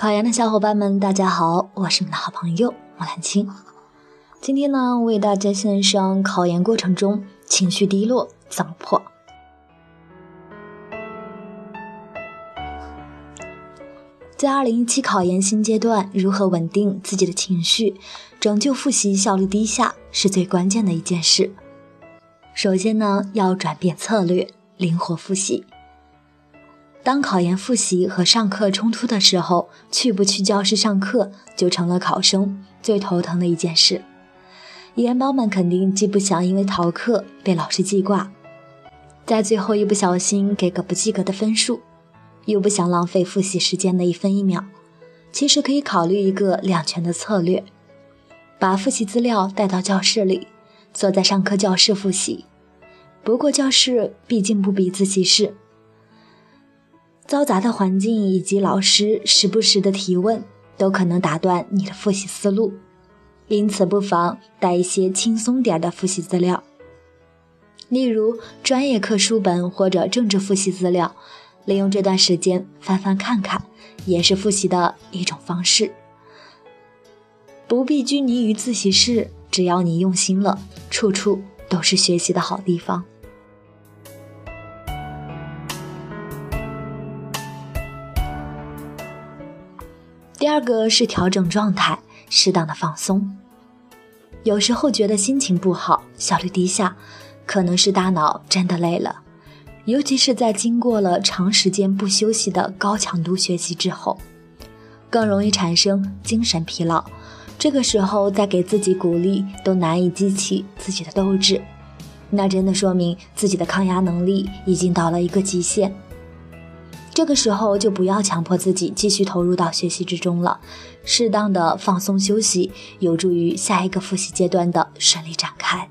考研的小伙伴们，大家好，我是你们的好朋友莫兰青。今天呢，为大家献上考研过程中情绪低落怎么破。在二零一七考研新阶段，如何稳定自己的情绪，拯救复习效率低下，是最关键的一件事。首先呢，要转变策略，灵活复习。当考研复习和上课冲突的时候，去不去教室上课就成了考生最头疼的一件事。研包们肯定既不想因为逃课被老师记挂，在最后一不小心给个不及格的分数，又不想浪费复习时间的一分一秒。其实可以考虑一个两全的策略，把复习资料带到教室里，坐在上课教室复习。不过教室毕竟不比自习室。嘈杂的环境以及老师时不时的提问，都可能打断你的复习思路，因此不妨带一些轻松点的复习资料，例如专业课书本或者政治复习资料，利用这段时间翻翻看看，也是复习的一种方式。不必拘泥于自习室，只要你用心了，处处都是学习的好地方。第二个是调整状态，适当的放松。有时候觉得心情不好，效率低下，可能是大脑真的累了。尤其是在经过了长时间不休息的高强度学习之后，更容易产生精神疲劳。这个时候再给自己鼓励，都难以激起自己的斗志，那真的说明自己的抗压能力已经到了一个极限。这个时候就不要强迫自己继续投入到学习之中了，适当的放松休息，有助于下一个复习阶段的顺利展开。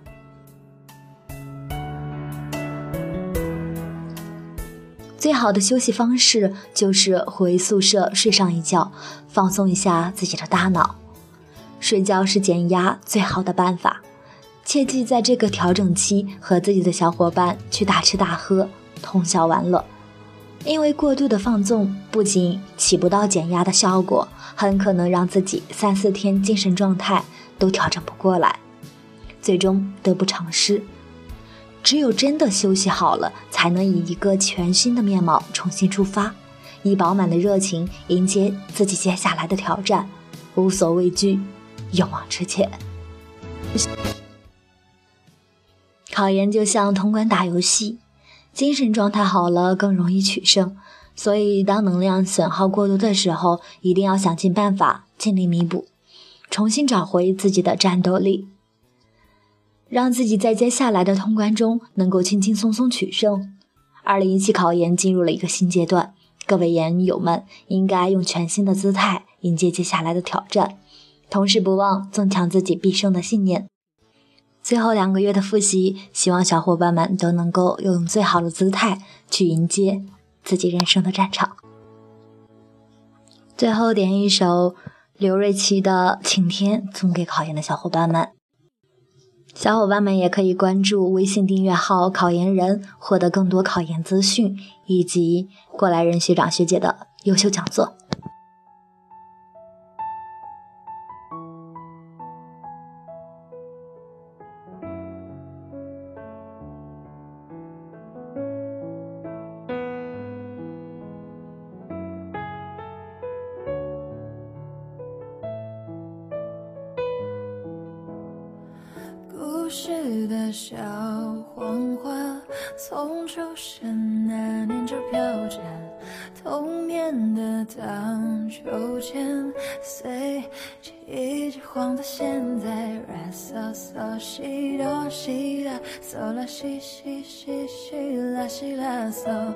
最好的休息方式就是回宿舍睡上一觉，放松一下自己的大脑。睡觉是减压最好的办法，切记在这个调整期和自己的小伙伴去大吃大喝，通宵玩乐。因为过度的放纵不仅起不到减压的效果，很可能让自己三四天精神状态都调整不过来，最终得不偿失。只有真的休息好了，才能以一个全新的面貌重新出发，以饱满的热情迎接自己接下来的挑战，无所畏惧，勇往直前。考研就像通关打游戏。精神状态好了，更容易取胜。所以，当能量损耗过多的时候，一定要想尽办法尽力弥补，重新找回自己的战斗力，让自己在接下来的通关中能够轻轻松松取胜。二零一七考研进入了一个新阶段，各位研友们应该用全新的姿态迎接接下来的挑战，同时不忘增强自己必胜的信念。最后两个月的复习，希望小伙伴们都能够用最好的姿态去迎接自己人生的战场。最后点一首刘瑞琦的《晴天》送给考研的小伙伴们。小伙伴们也可以关注微信订阅号“考研人”，获得更多考研资讯以及过来人学长学姐的优秀讲座。故事的小黄花，从出生那年就飘着童年的荡秋千，随随季节晃到现在。啦嗦嗦西哆西啦，嗦啦西西西西啦西啦嗦，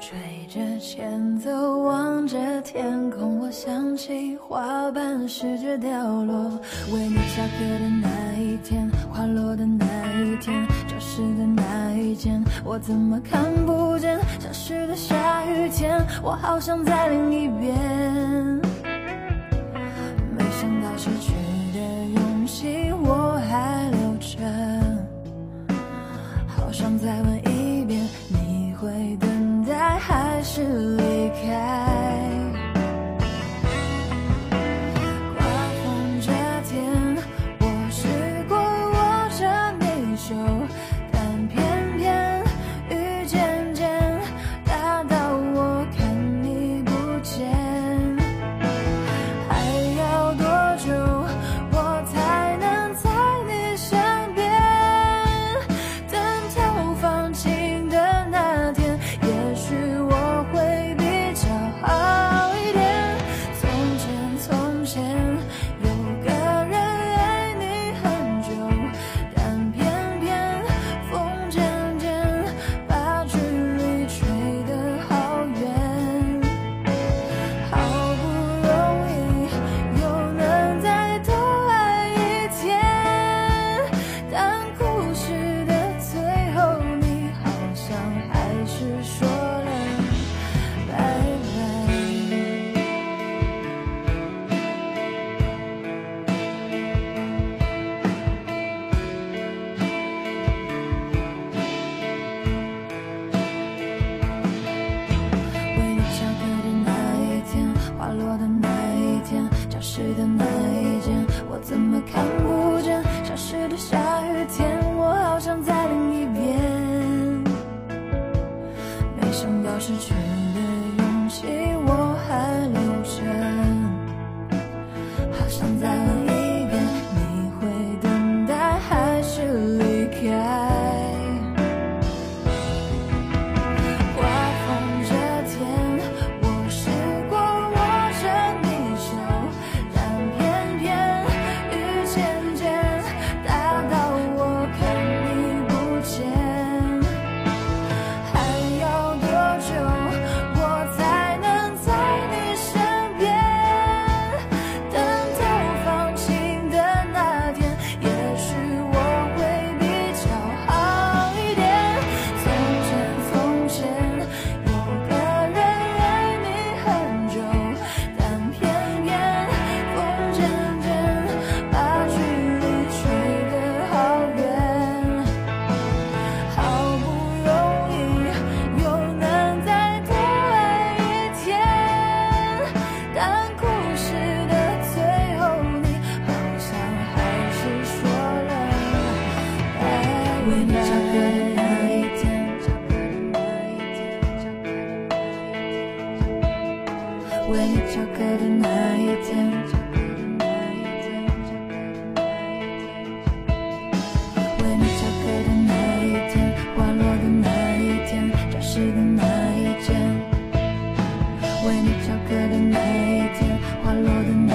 吹着前奏，望着天空，我想起花瓣试着掉落，为你下课的那一天。花落的那一天，教室的那一间，我怎么看不见？消失的下雨天，我好想在另一边。好想再问失去。为你翘课的那一天花落的那的那一天为你翘课的那一天花落的那一天教室的那一间为你翘课的那一天花落的那